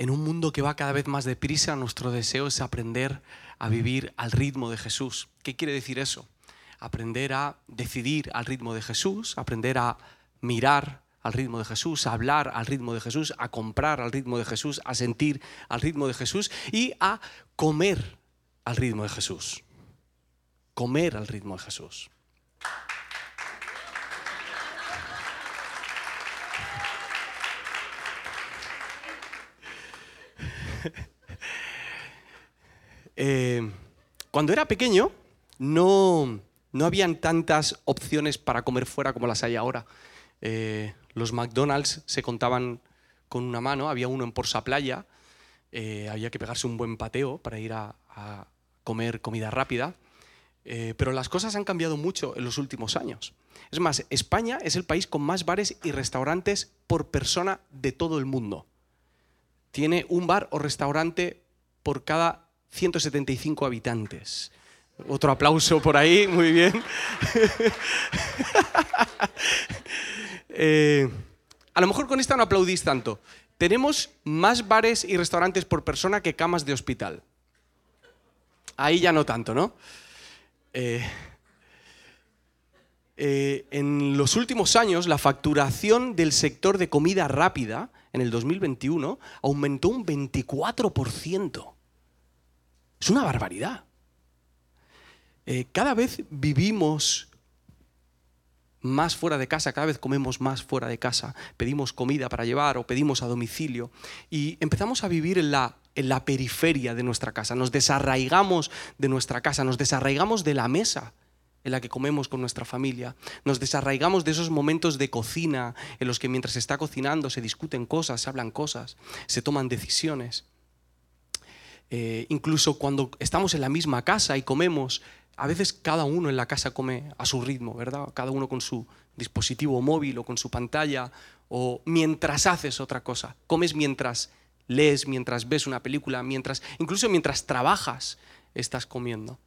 en un mundo que va cada vez más deprisa, nuestro deseo es aprender a vivir al ritmo de Jesús. ¿Qué quiere decir eso? Aprender a decidir al ritmo de Jesús, aprender a mirar al ritmo de Jesús, a hablar al ritmo de Jesús, a comprar al ritmo de Jesús, a sentir al ritmo de Jesús y a comer al ritmo de Jesús. Comer al ritmo de Jesús. Eh, cuando era pequeño no, no habían tantas opciones para comer fuera como las hay ahora. Eh, los McDonald's se contaban con una mano, había uno en Porsa Playa, eh, había que pegarse un buen pateo para ir a, comer comida rápida, pero las cosas han cambiado mucho en los últimos años. Es más, España es el país con más bares y restaurantes por persona de todo el mundo. Tiene un bar o restaurante por cada 175 habitantes. Otro aplauso por ahí, muy bien. Eh, a lo mejor con esta no aplaudís tanto. Tenemos más bares y restaurantes por persona que camas de hospital. Ahí ya no tanto, ¿no? Eh, eh, en los últimos años la facturación del sector de comida rápida en el 2021 aumentó un 24%. Es una barbaridad. Eh, cada vez vivimos más fuera de casa, cada vez comemos más fuera de casa, pedimos comida para llevar o pedimos a domicilio y empezamos a vivir en la, en la periferia de nuestra casa, nos desarraigamos de nuestra casa, nos desarraigamos de la mesa en la que comemos con nuestra familia, nos desarraigamos de esos momentos de cocina en los que mientras se está cocinando se discuten cosas, se hablan cosas, se toman decisiones. Eh, incluso cuando estamos en la misma casa y comemos, a veces cada uno en la casa come a su ritmo, ¿verdad? Cada uno con su dispositivo móvil o con su pantalla o mientras haces otra cosa. Comes mientras lees, mientras ves una película, mientras incluso mientras trabajas estás comiendo.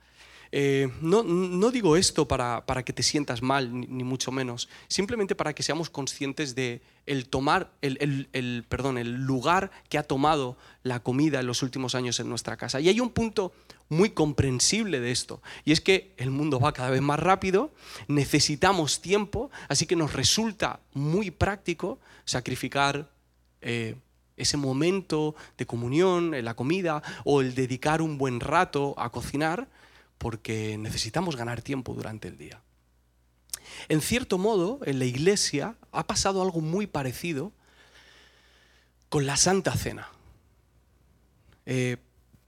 Eh, no, digo esto para, para, que te sientas mal, ni, mucho menos, simplemente para que seamos conscientes de el tomar, el, el, perdón, el lugar que ha tomado la comida en los últimos años en nuestra casa. Y hay un punto muy comprensible de esto, y es que el mundo va cada vez más rápido, necesitamos tiempo, así que nos resulta muy práctico sacrificar eh, ese momento de comunión, en la comida, o el dedicar un buen rato a cocinar, porque necesitamos ganar tiempo durante el día. En cierto modo, en la iglesia ha pasado algo muy parecido con la Santa Cena. Eh,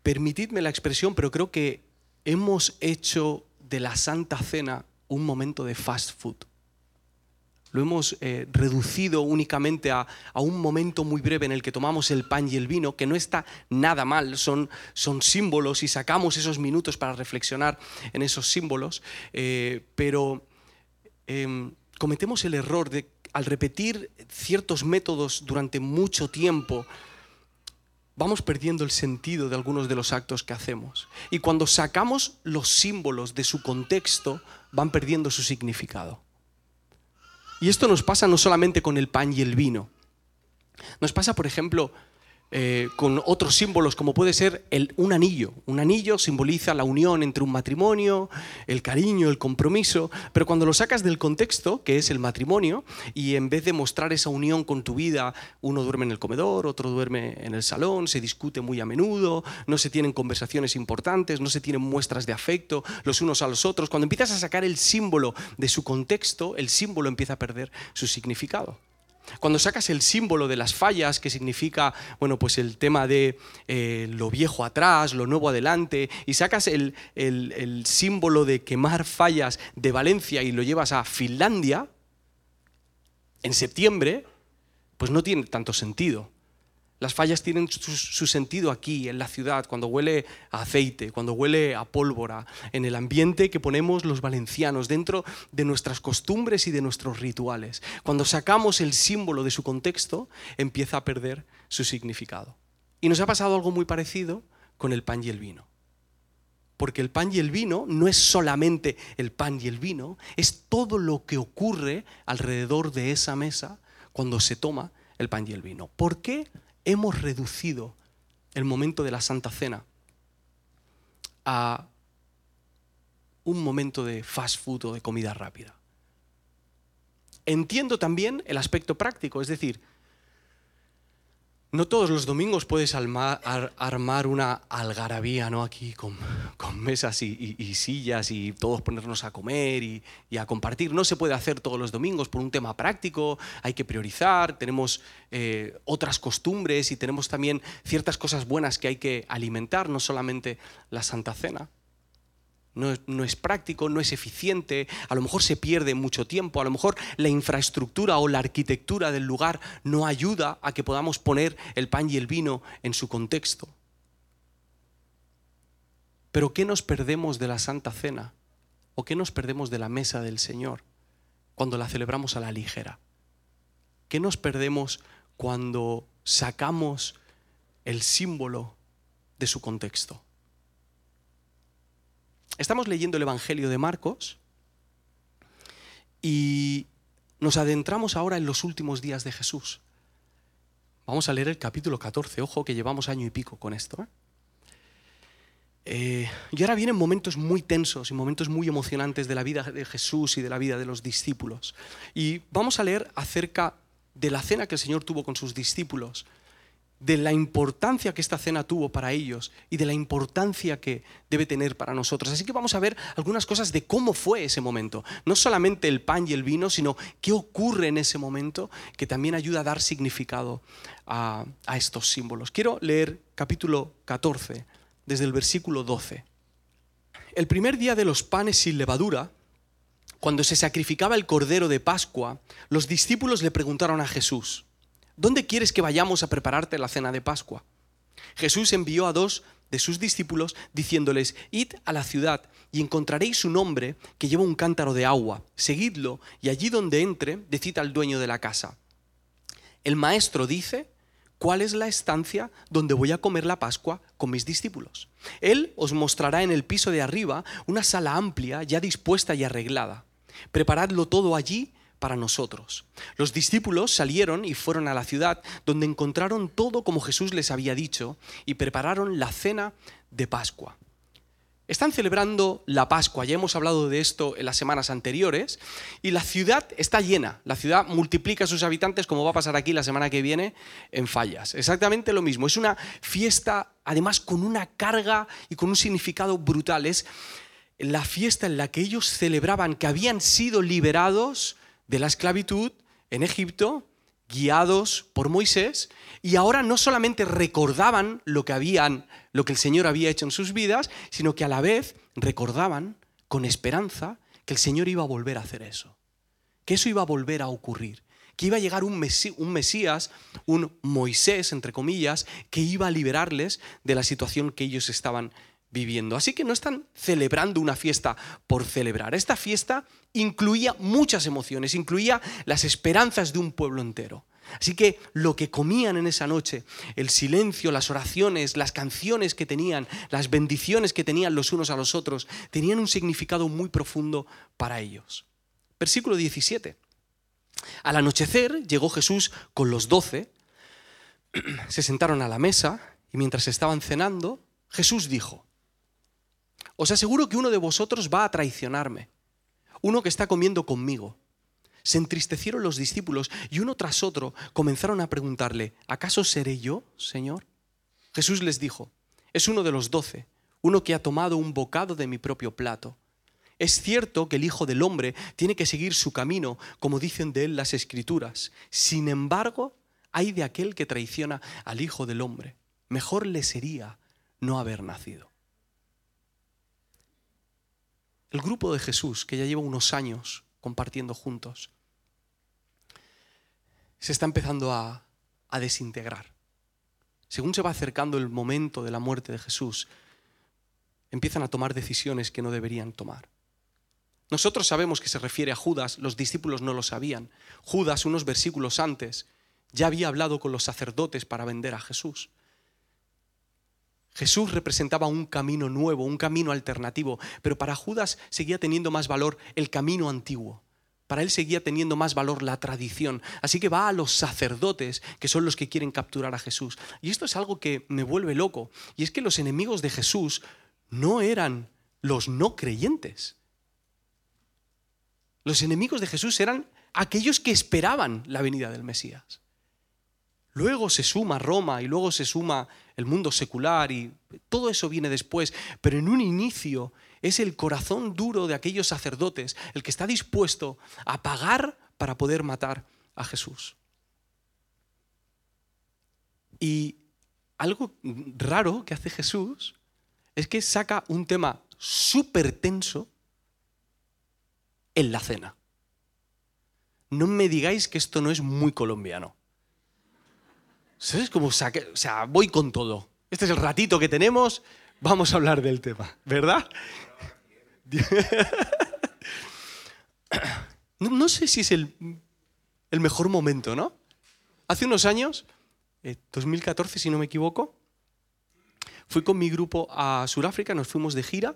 permitidme la expresión, pero creo que hemos hecho de la Santa Cena un momento de fast food lo hemos eh, reducido únicamente a, un momento muy breve en el que tomamos el pan y el vino, que no está nada mal, son, son símbolos y sacamos esos minutos para reflexionar en esos símbolos, eh, pero em, cometemos el error de, al repetir ciertos métodos durante mucho tiempo, vamos perdiendo el sentido de algunos de los actos que hacemos. Y cuando sacamos los símbolos de su contexto, van perdiendo su significado. Y esto nos pasa no solamente con el pan y el vino. Nos pasa, por ejemplo, eh, con otros símbolos como puede ser el, un anillo. Un anillo simboliza la unión entre un matrimonio, el cariño, el compromiso, pero cuando lo sacas del contexto, que es el matrimonio, y en vez de mostrar esa unión con tu vida, uno duerme en el comedor, otro duerme en el salón, se discute muy a menudo, no se tienen conversaciones importantes, no se tienen muestras de afecto los unos a los otros, cuando empiezas a sacar el símbolo de su contexto, el símbolo empieza a perder su significado. Cuando sacas el símbolo de las fallas, que significa, bueno, pues el tema de eh, lo viejo atrás, lo nuevo adelante, y sacas el, el símbolo de quemar fallas de Valencia y lo llevas a Finlandia, en septiembre, pues no tiene tanto sentido. Las fallas tienen su, sentido aquí, en la ciudad, cuando huele a aceite, cuando huele a pólvora, en el ambiente que ponemos los valencianos, dentro de nuestras costumbres y de nuestros rituales. Cuando sacamos el símbolo de su contexto, empieza a perder su significado. Y nos ha pasado algo muy parecido con el pan y el vino. Porque el pan y el vino no es solamente el pan y el vino, es todo lo que ocurre alrededor de esa mesa cuando se toma el pan y el vino. ¿Por qué hemos reducido el momento de la Santa Cena a un momento de fast food o de comida rápida. Entiendo también el aspecto práctico, es decir, no todos los domingos puedes armar una algarabía ¿no? aquí con, mesas y, sillas y todos ponernos a comer y, a compartir. No se puede hacer todos los domingos por un tema práctico, hay que priorizar, tenemos eh, otras costumbres y tenemos también ciertas cosas buenas que hay que alimentar, no solamente la Santa Cena no, es práctico, no es eficiente, a lo mejor se pierde mucho tiempo, a lo mejor la infraestructura o la arquitectura del lugar no ayuda a que podamos poner el pan y el vino en su contexto. Pero ¿qué nos perdemos de la Santa Cena? ¿O qué nos perdemos de la mesa del Señor cuando la celebramos a la ligera? ¿Qué nos perdemos cuando sacamos el símbolo de su contexto? Estamos leyendo el Evangelio de Marcos y nos adentramos ahora en los últimos días de Jesús. Vamos a leer el capítulo 14, ojo que llevamos año y pico con esto. ¿eh? Eh, y ahora vienen momentos muy tensos y momentos muy emocionantes de la vida de Jesús y de la vida de los discípulos. Y vamos a leer acerca de la cena que el Señor tuvo con sus discípulos de la importancia que esta cena tuvo para ellos y de la importancia que debe tener para nosotros. Así que vamos a ver algunas cosas de cómo fue ese momento. No solamente el pan y el vino, sino qué ocurre en ese momento que también ayuda a dar significado a, estos símbolos. Quiero leer capítulo 14, desde el versículo 12. El primer día de los panes sin levadura, cuando se sacrificaba el cordero de Pascua, los discípulos le preguntaron a Jesús, ¿dónde quieres que vayamos a prepararte la cena de Pascua? Jesús envió a dos de sus discípulos diciéndoles, id a la ciudad y encontraréis un hombre que lleva un cántaro de agua, seguidlo y allí donde entre, decid al dueño de la casa. El maestro dice, ¿cuál es la estancia donde voy a comer la Pascua con mis discípulos? Él os mostrará en el piso de arriba una sala amplia ya dispuesta y arreglada. Preparadlo todo allí para nosotros. Los discípulos salieron y fueron a la ciudad, donde encontraron todo como Jesús les había dicho, y prepararon la cena de Pascua. Están celebrando la Pascua, ya hemos hablado de esto en las semanas anteriores, y la ciudad está llena, la ciudad multiplica a sus habitantes como va a pasar aquí la semana que viene en Fallas. Exactamente lo mismo, es una fiesta además con una carga y con un significado brutal, es la fiesta en la que ellos celebraban que habían sido liberados de la esclavitud en Egipto, guiados por Moisés, y ahora no solamente recordaban lo que habían, lo que el Señor había hecho en sus vidas, sino que a la vez recordaban con esperanza que el Señor iba a volver a hacer eso, que eso iba a volver a ocurrir, que iba a llegar un, Mesías, un Moisés, entre comillas, que iba a liberarles de la situación que ellos estaban viviendo. Así que no están celebrando una fiesta por celebrar. Esta fiesta incluía muchas emociones, incluía las esperanzas de un pueblo entero. Así que lo que comían en esa noche, el silencio, las oraciones, las canciones que tenían, las bendiciones que tenían los unos a los otros, tenían un significado muy profundo para ellos. Versículo 17. Al anochecer llegó Jesús con los doce, se sentaron a la mesa y mientras estaban cenando, Jesús dijo, os aseguro que uno de vosotros va a traicionarme, uno que está comiendo conmigo. Se entristecieron los discípulos y uno tras otro comenzaron a preguntarle, ¿acaso seré yo, Señor? Jesús les dijo, es uno de los doce, uno que ha tomado un bocado de mi propio plato. Es cierto que el Hijo del Hombre tiene que seguir su camino, como dicen de él las Escrituras. Sin embargo, hay de aquel que traiciona al Hijo del Hombre. Mejor le sería no haber nacido. El grupo de Jesús, que ya lleva unos años compartiendo juntos, se está empezando a, desintegrar. Según se va acercando el momento de la muerte de Jesús, empiezan a tomar decisiones que no deberían tomar. Nosotros sabemos que se refiere a Judas, los discípulos no lo sabían. Judas, unos versículos antes, ya había hablado con los sacerdotes para vender a Jesús. Jesús representaba un camino nuevo, un camino alternativo, pero para Judas seguía teniendo más valor el camino antiguo. Para él seguía teniendo más valor la tradición. Así que va a los sacerdotes, que son los que quieren capturar a Jesús. Y esto es algo que me vuelve loco. Y es que los enemigos de Jesús no eran los no creyentes. Los enemigos de Jesús eran aquellos que esperaban la venida del Mesías. Luego se suma Roma y luego se suma el mundo secular y todo eso viene después, pero en un inicio es el corazón duro de aquellos sacerdotes el que está dispuesto a pagar para poder matar a Jesús. Y algo raro que hace Jesús es que saca un tema súper tenso en la cena. No me digáis que esto no es muy colombiano. ¿Sabes cómo saque? O sea, voy con todo. Este es el ratito que tenemos, vamos a hablar del tema, ¿verdad? No, sé si es el, mejor momento, ¿no? Hace unos años, 2014 eh, si no me equivoco, fui con mi grupo a Sudáfrica, nos fuimos de gira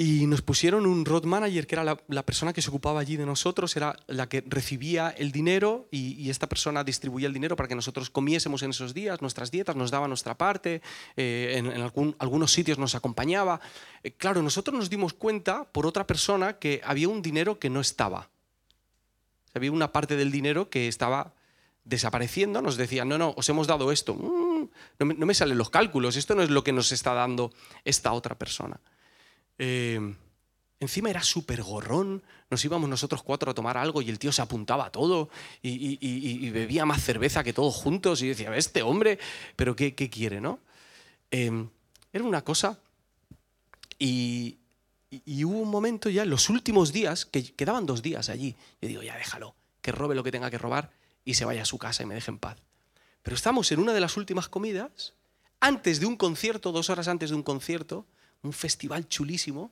y nos pusieron un road manager, que era la, persona que se ocupaba allí de nosotros, era la que recibía el dinero y, esta persona distribuía el dinero para que nosotros comiésemos en esos días, nuestras dietas, nos daba nuestra parte, eh, en, algunos sitios nos acompañaba. Eh, claro, nosotros nos dimos cuenta por otra persona que había un dinero que no estaba. Había una parte del dinero que estaba desapareciendo, nos decían, no, no, os hemos dado esto. Mm, no, me, no me salen los cálculos, esto no es lo que nos está dando esta otra persona. Em, encima era súper gorrón, nos íbamos nosotros cuatro a tomar algo y el tío se apuntaba a todo y, bebía más cerveza que todos juntos y decía, este hombre, pero ¿qué, quiere, no? Em, era una cosa y, hubo un momento ya, los últimos días, que quedaban dos días allí, yo digo, ya déjalo, que robe lo que tenga que robar y se vaya a su casa y me deje en paz. Pero estamos en una de las últimas comidas, antes de un concierto, dos horas antes de un concierto, un festival chulísimo.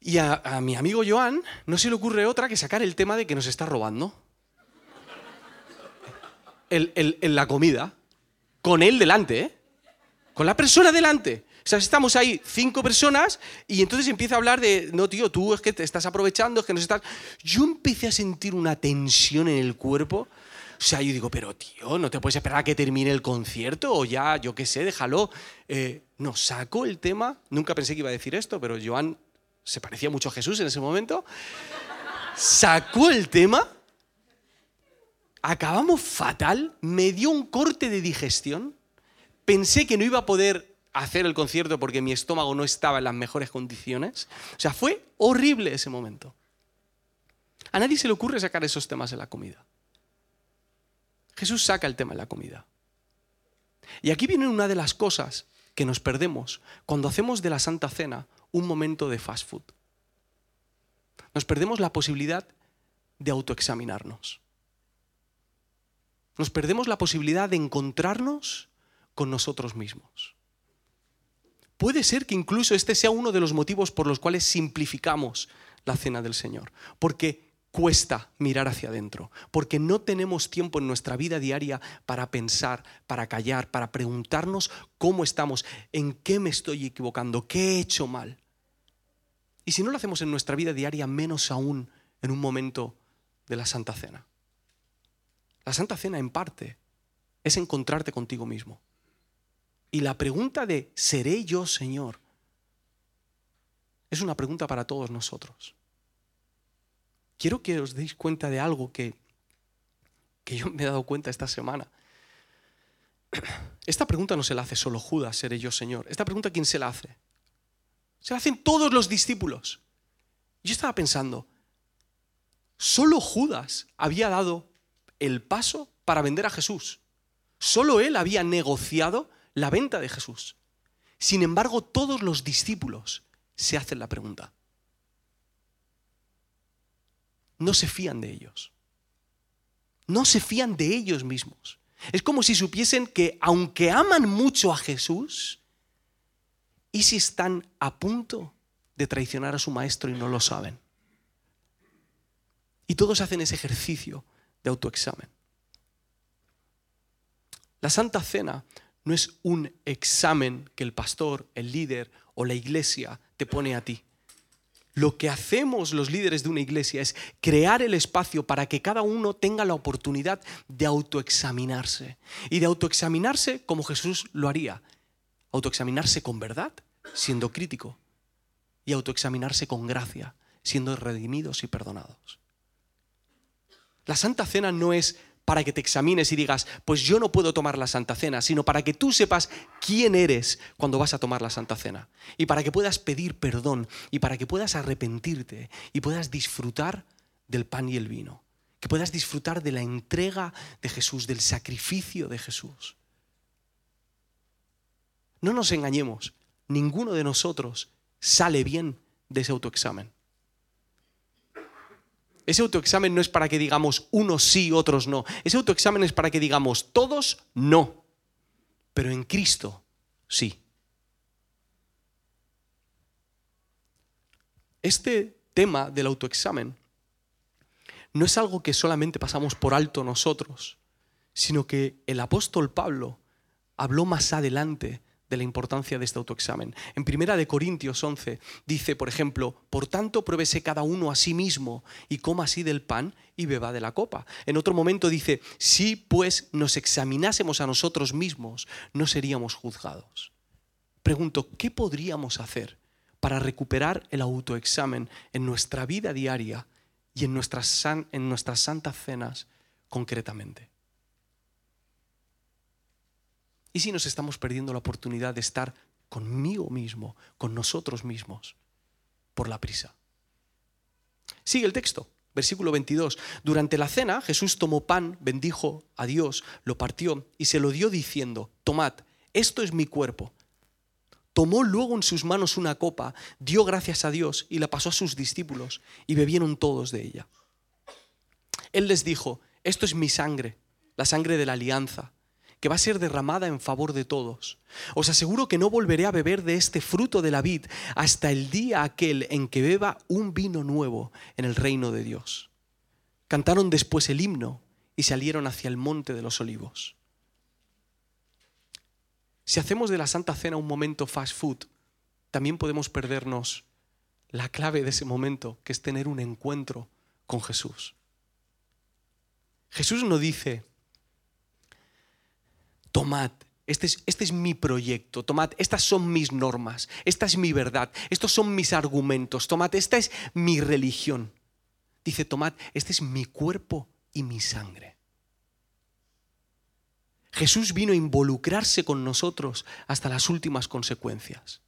Y a, mi amigo Joan no se le ocurre otra que sacar el tema de que nos está robando. En la comida. Con él delante, ¿eh? Con la persona delante. O sea, estamos ahí cinco personas y entonces empieza a hablar de, no, tío, tú es que te estás aprovechando, es que nos estás... Yo empecé a sentir una tensión en el cuerpo o sea, yo digo, pero tío, ¿no te puedes esperar a que termine el concierto? O ya, yo qué sé, déjalo. Eh, no, saco el tema. Nunca pensé que iba a decir esto, pero Joan se parecía mucho a Jesús en ese momento. Sacó el tema. Acabamos fatal. Me dio un corte de digestión. Pensé que no iba a poder hacer el concierto porque mi estómago no estaba en las mejores condiciones. O sea, fue horrible ese momento. A nadie se le ocurre sacar esos temas en la comida. Jesús saca el tema de la comida. Y aquí viene una de las cosas que nos perdemos cuando hacemos de la Santa Cena un momento de fast food. Nos perdemos la posibilidad de autoexaminarnos. Nos perdemos la posibilidad de encontrarnos con nosotros mismos. Puede ser que incluso este sea uno de los motivos por los cuales simplificamos la cena del Señor, porque cuesta mirar hacia adentro, porque no tenemos tiempo en nuestra vida diaria para pensar, para callar, para preguntarnos cómo estamos, en qué me estoy equivocando, qué he hecho mal. Y si no lo hacemos en nuestra vida diaria, menos aún en un momento de la Santa Cena. La Santa Cena en parte es encontrarte contigo mismo. Y la pregunta de ¿seré yo Señor? es una pregunta para todos nosotros quiero que os deis cuenta de algo que, que yo me he dado cuenta esta semana. Esta pregunta no se la hace solo Judas, seré yo Señor. Esta pregunta, ¿quién se la hace? Se la hacen todos los discípulos. Yo estaba pensando, solo Judas había dado el paso para vender a Jesús. Solo él había negociado la venta de Jesús. Sin embargo, todos los discípulos se hacen la pregunta, no se fían de ellos. No se fían de ellos mismos. Es como si supiesen que aunque aman mucho a Jesús, ¿y si están a punto de traicionar a su maestro y no lo saben? Y todos hacen ese ejercicio de autoexamen. La Santa Cena no es un examen que el pastor, el líder o la iglesia te pone a ti. Lo que hacemos los líderes de una iglesia es crear el espacio para que cada uno tenga la oportunidad de autoexaminarse. Y de autoexaminarse como Jesús lo haría. Autoexaminarse con verdad, siendo crítico. Y autoexaminarse con gracia, siendo redimidos y perdonados. La Santa Cena no es para que te examines y digas, pues yo no puedo tomar la Santa Cena, sino para que tú sepas quién eres cuando vas a tomar la Santa Cena. Y para que puedas pedir perdón y para que puedas arrepentirte y puedas disfrutar del pan y el vino. Que puedas disfrutar de la entrega de Jesús, del sacrificio de Jesús. No nos engañemos, ninguno de nosotros sale bien de ese autoexamen. Ese autoexamen no es para que digamos unos sí, otros no. Ese autoexamen es para que digamos todos no, pero en Cristo sí. Este tema del autoexamen no es algo que solamente pasamos por alto nosotros, sino que el apóstol Pablo habló más adelante de la importancia de este autoexamen. En Primera de Corintios 11 dice, por ejemplo, por tanto pruébese cada uno a sí mismo y coma así del pan y beba de la copa. En otro momento dice, si pues nos examinásemos a nosotros mismos, no seríamos juzgados. Pregunto, ¿qué podríamos hacer para recuperar el autoexamen en nuestra vida diaria y en nuestras, en nuestras santas cenas concretamente? ¿Y si nos estamos perdiendo la oportunidad de estar conmigo mismo, con nosotros mismos, por la prisa? Sigue el texto, versículo 22. Durante la cena Jesús tomó pan, bendijo a Dios, lo partió y se lo dio diciendo, tomad, esto es mi cuerpo. Tomó luego en sus manos una copa, dio gracias a Dios y la pasó a sus discípulos y bebieron todos de ella. Él les dijo, esto es mi sangre, la sangre de la alianza que va a ser derramada en favor de todos. Os aseguro que no volveré a beber de este fruto de la vid hasta el día aquel en que beba un vino nuevo en el reino de Dios. Cantaron después el himno y salieron hacia el monte de los olivos. Si hacemos de la Santa Cena un momento fast food, también podemos perdernos la clave de ese momento, que es tener un encuentro con Jesús. Jesús no dice, tomad, este es, este es, mi proyecto, tomad, estas son mis normas, esta es mi verdad, estos son mis argumentos, tomad, esta es mi religión. Dice, tomad, este es mi cuerpo y mi sangre. Jesús vino a involucrarse con nosotros hasta las últimas consecuencias.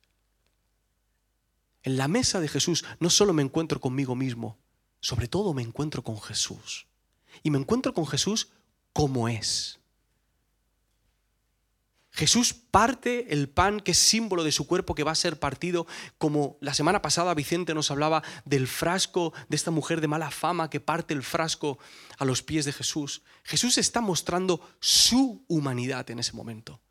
En la mesa de Jesús no solo me encuentro conmigo mismo, sobre todo me encuentro con Jesús. Y me encuentro con Jesús como es. Jesús parte el pan que es símbolo de su cuerpo que va a ser partido, como la semana pasada Vicente nos hablaba del frasco de esta mujer de mala fama que parte el frasco a los pies de Jesús. Jesús está mostrando su humanidad en ese momento.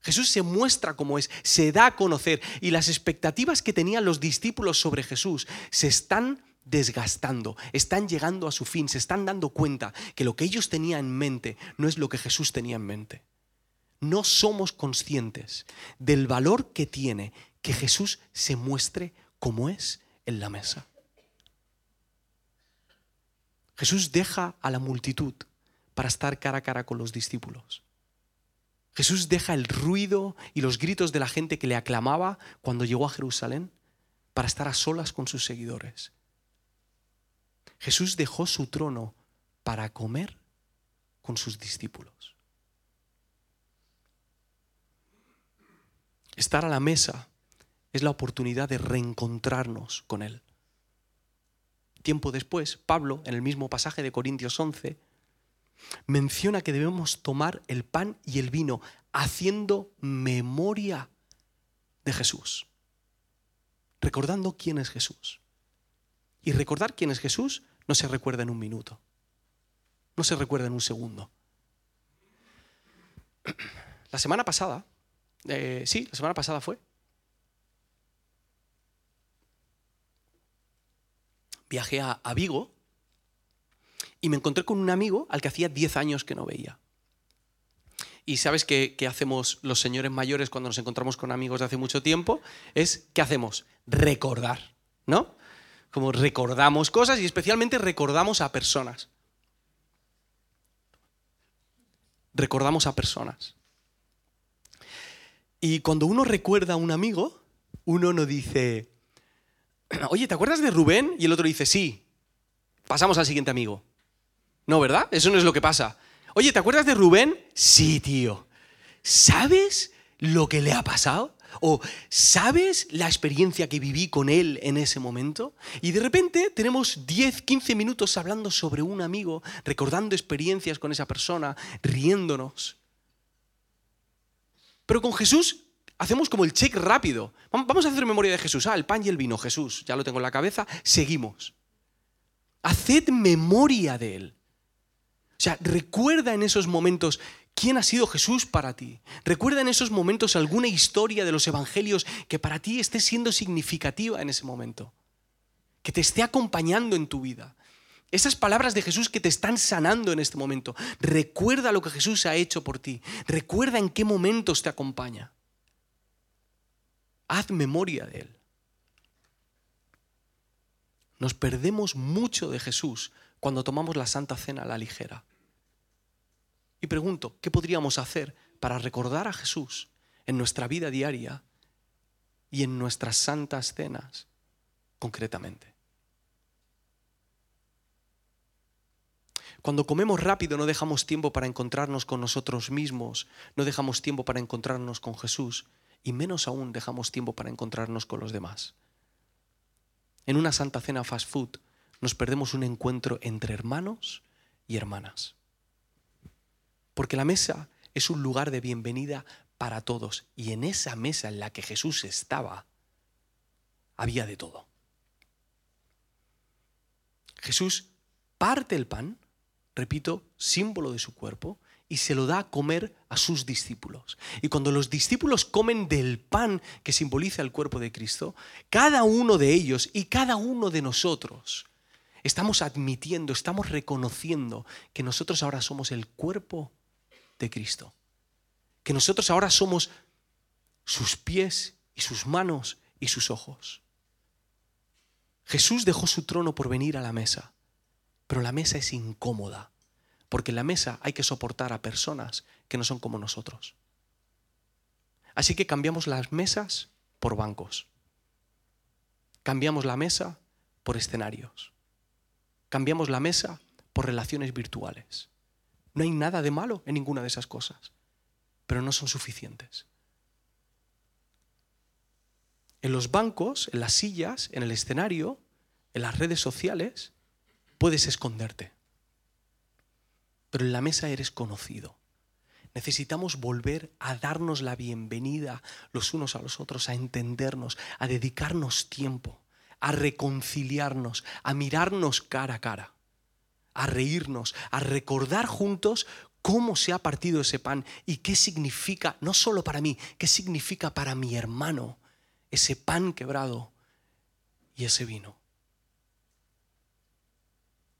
Jesús se muestra como es, se da a conocer y las expectativas que tenían los discípulos sobre Jesús se están desgastando, están llegando a su fin, se están dando cuenta que lo que ellos tenían en mente no es lo que Jesús tenía en mente no somos conscientes del valor que tiene que Jesús se muestre como es en la mesa. Jesús deja a la multitud para estar cara a cara con los discípulos. Jesús deja el ruido y los gritos de la gente que le aclamaba cuando llegó a Jerusalén para estar a solas con sus seguidores. Jesús dejó su trono para comer con sus discípulos. Estar a la mesa es la oportunidad de reencontrarnos con Él. Tiempo después, Pablo, en el mismo pasaje de Corintios 11, menciona que debemos tomar el pan y el vino haciendo memoria de Jesús, recordando quién es Jesús. Y recordar quién es Jesús no se recuerda en un minuto, no se recuerda en un segundo. La semana pasada eh, sí, la semana pasada fue. Viajé a, Vigo y me encontré con un amigo al que hacía 10 años que no veía. Y sabes qué, hacemos los señores mayores cuando nos encontramos con amigos de hace mucho tiempo? Es, ¿qué hacemos? Recordar, ¿no? Como recordamos cosas y especialmente recordamos a personas. Recordamos a personas. Y cuando uno recuerda a un amigo, uno no dice, oye, ¿te acuerdas de Rubén? Y el otro dice, sí. Pasamos al siguiente amigo. No, ¿verdad? Eso no es lo que pasa. Oye, ¿te acuerdas de Rubén? Sí, tío. ¿Sabes lo que le ha pasado? ¿O sabes la experiencia que viví con él en ese momento? Y de repente tenemos 10, 15 minutos hablando sobre un amigo, recordando experiencias con esa persona, riéndonos. Pero con Jesús hacemos como el check rápido. Vamos a hacer memoria de Jesús. Ah, el pan y el vino, Jesús, ya lo tengo en la cabeza, seguimos. Haced memoria de él. O sea, recuerda en esos momentos quién ha sido Jesús para ti. Recuerda en esos momentos alguna historia de los evangelios que para ti esté siendo significativa en ese momento. Que te esté acompañando en tu vida. Esas palabras de Jesús que te están sanando en este momento. Recuerda lo que Jesús ha hecho por ti. Recuerda en qué momentos te acompaña. Haz memoria de Él. Nos perdemos mucho de Jesús cuando tomamos la Santa Cena a la ligera. Y pregunto, ¿qué podríamos hacer para recordar a Jesús en nuestra vida diaria y en nuestras santas cenas concretamente? Cuando comemos rápido no dejamos tiempo para encontrarnos con nosotros mismos, no dejamos tiempo para encontrarnos con Jesús y menos aún dejamos tiempo para encontrarnos con los demás. En una santa cena fast food nos perdemos un encuentro entre hermanos y hermanas. Porque la mesa es un lugar de bienvenida para todos y en esa mesa en la que Jesús estaba había de todo. Jesús parte el pan, repito, símbolo de su cuerpo, y se lo da a comer a sus discípulos. Y cuando los discípulos comen del pan que simboliza el cuerpo de Cristo, cada uno de ellos y cada uno de nosotros estamos admitiendo, estamos reconociendo que nosotros ahora somos el cuerpo de Cristo. Que nosotros ahora somos sus pies y sus manos y sus ojos. Jesús dejó su trono por venir a la mesa, pero la mesa es incómoda porque en la mesa hay que soportar a personas que no son como nosotros. Así que cambiamos las mesas por bancos. Cambiamos la mesa por escenarios. Cambiamos la mesa por relaciones virtuales. No hay nada de malo en ninguna de esas cosas, pero no son suficientes. En los bancos, en las sillas, en el escenario, en las redes sociales, puedes esconderte pero en la mesa eres conocido. Necesitamos volver a darnos la bienvenida los unos a los otros, a entendernos, a dedicarnos tiempo, a reconciliarnos, a mirarnos cara a cara, a reírnos, a recordar juntos cómo se ha partido ese pan y qué significa, no solo para mí, qué significa para mi hermano ese pan quebrado y ese vino.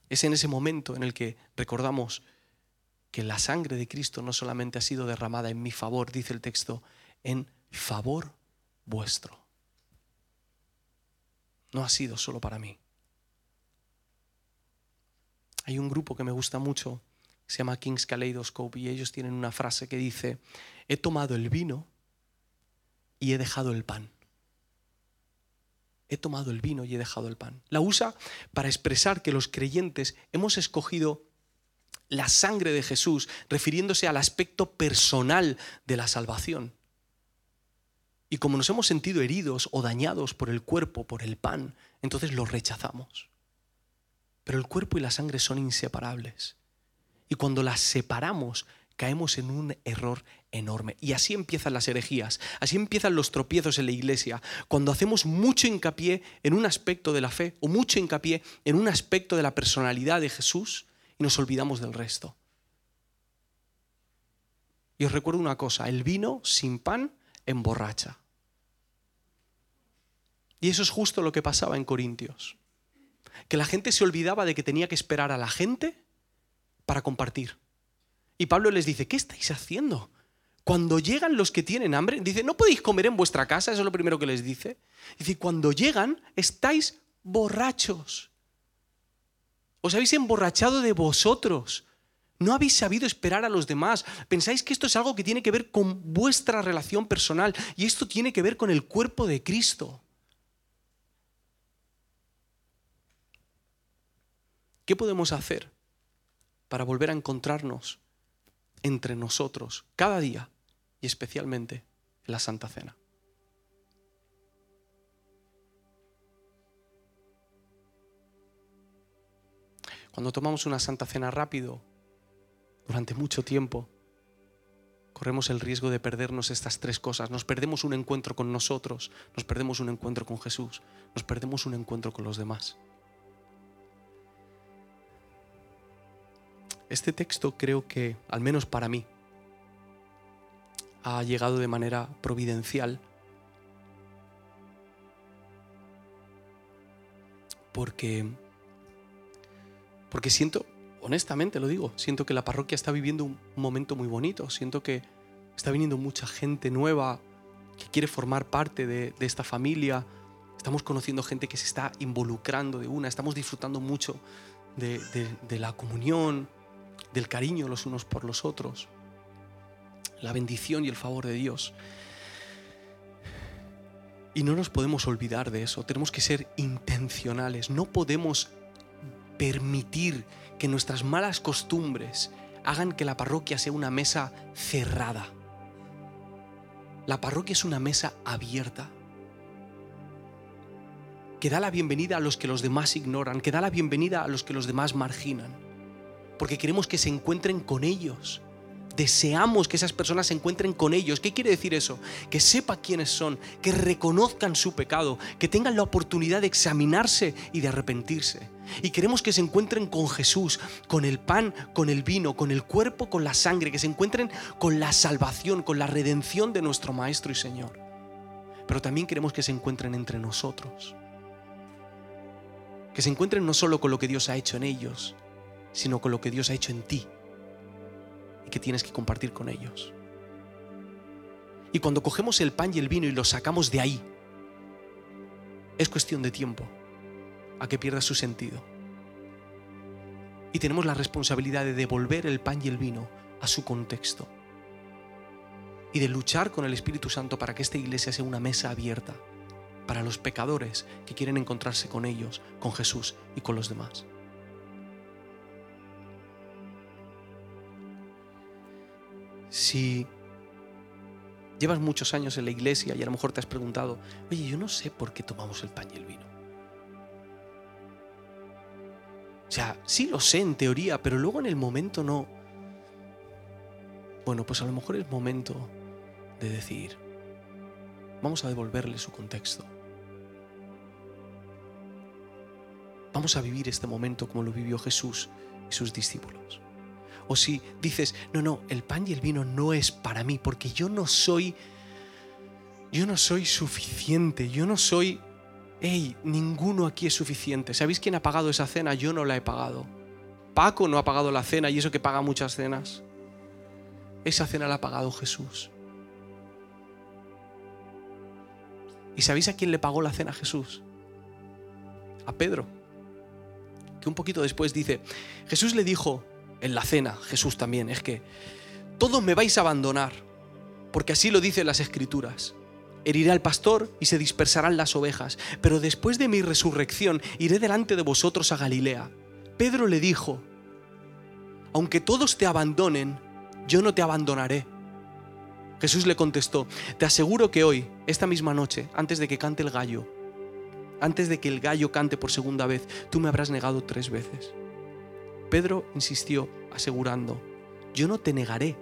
Es en ese momento en el que recordamos que la sangre de Cristo no solamente ha sido derramada en mi favor, dice el texto, en favor vuestro. No ha sido solo para mí. Hay un grupo que me gusta mucho, se llama King's Kaleidoscope, y ellos tienen una frase que dice, he tomado el vino y he dejado el pan. He tomado el vino y he dejado el pan. La usa para expresar que los creyentes hemos escogido la sangre de Jesús, refiriéndose al aspecto personal de la salvación. Y como nos hemos sentido heridos o dañados por el cuerpo, por el pan, entonces lo rechazamos. Pero el cuerpo y la sangre son inseparables. Y cuando las separamos, caemos en un error enorme. Y así empiezan las herejías, así empiezan los tropiezos en la iglesia, cuando hacemos mucho hincapié en un aspecto de la fe o mucho hincapié en un aspecto de la personalidad de Jesús y nos olvidamos del resto. Y os recuerdo una cosa, el vino sin pan emborracha. Y eso es justo lo que pasaba en Corintios. Que la gente se olvidaba de que tenía que esperar a la gente para compartir. Y Pablo les dice, ¿qué estáis haciendo? Cuando llegan los que tienen hambre, dice, ¿no podéis comer en vuestra casa? Eso es lo primero que les dice. Dice, cuando llegan, estáis borrachos. Os habéis emborrachado de vosotros. No habéis sabido esperar a los demás. Pensáis que esto es algo que tiene que ver con vuestra relación personal y esto tiene que ver con el cuerpo de Cristo. ¿Qué podemos hacer para volver a encontrarnos entre nosotros cada día y especialmente en la Santa Cena? Cuando tomamos una Santa Cena rápido, durante mucho tiempo, corremos el riesgo de perdernos estas tres cosas. Nos perdemos un encuentro con nosotros, nos perdemos un encuentro con Jesús, nos perdemos un encuentro con los demás. Este texto creo que, al menos para mí, ha llegado de manera providencial porque porque siento, honestamente lo digo, siento que la parroquia está viviendo un momento muy bonito, siento que está viniendo mucha gente nueva que quiere formar parte de, esta familia, estamos conociendo gente que se está involucrando de una, estamos disfrutando mucho de, de la comunión, del cariño los unos por los otros, la bendición y el favor de Dios. Y no nos podemos olvidar de eso, tenemos que ser intencionales, no podemos permitir que nuestras malas costumbres hagan que la parroquia sea una mesa cerrada. La parroquia es una mesa abierta, que da la bienvenida a los que los demás ignoran, que da la bienvenida a los que los demás marginan, porque queremos que se encuentren con ellos, deseamos que esas personas se encuentren con ellos. ¿Qué quiere decir eso? Que sepa quiénes son, que reconozcan su pecado, que tengan la oportunidad de examinarse y de arrepentirse. Y queremos que se encuentren con Jesús, con el pan, con el vino, con el cuerpo, con la sangre, que se encuentren con la salvación, con la redención de nuestro Maestro y Señor. Pero también queremos que se encuentren entre nosotros. Que se encuentren no solo con lo que Dios ha hecho en ellos, sino con lo que Dios ha hecho en ti y que tienes que compartir con ellos. Y cuando cogemos el pan y el vino y los sacamos de ahí, es cuestión de tiempo a que pierda su sentido. Y tenemos la responsabilidad de devolver el pan y el vino a su contexto. Y de luchar con el Espíritu Santo para que esta iglesia sea una mesa abierta para los pecadores que quieren encontrarse con ellos, con Jesús y con los demás. Si llevas muchos años en la iglesia y a lo mejor te has preguntado, oye, yo no sé por qué tomamos el pan y el vino. O sea, sí lo sé en teoría, pero luego en el momento no. Bueno, pues a lo mejor es momento de decir, vamos a devolverle su contexto. Vamos a vivir este momento como lo vivió Jesús y sus discípulos o si dices, no, no, el pan y el vino no es para mí, porque yo no soy, yo no soy suficiente, yo no soy, hey, ninguno aquí es suficiente. ¿Sabéis quién ha pagado esa cena? Yo no la he pagado. Paco no ha pagado la cena y eso que paga muchas cenas. Esa cena la ha pagado Jesús. ¿Y sabéis a quién le pagó la cena Jesús? A Pedro. Que un poquito después dice, Jesús le dijo, en la cena, Jesús también, es que todos me vais a abandonar, porque así lo dicen las escrituras. Heriré al pastor y se dispersarán las ovejas, pero después de mi resurrección iré delante de vosotros a Galilea. Pedro le dijo, aunque todos te abandonen, yo no te abandonaré. Jesús le contestó, te aseguro que hoy, esta misma noche, antes de que cante el gallo, antes de que el gallo cante por segunda vez, tú me habrás negado tres veces. Pedro insistió, asegurando, yo no te negaré,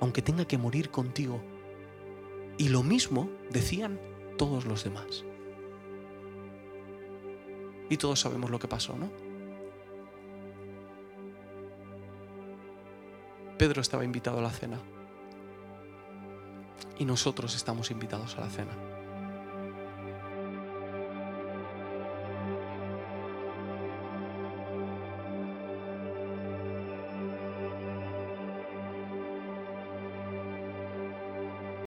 aunque tenga que morir contigo. Y lo mismo decían todos los demás. Y todos sabemos lo que pasó, ¿no? Pedro estaba invitado a la cena. Y nosotros estamos invitados a la cena.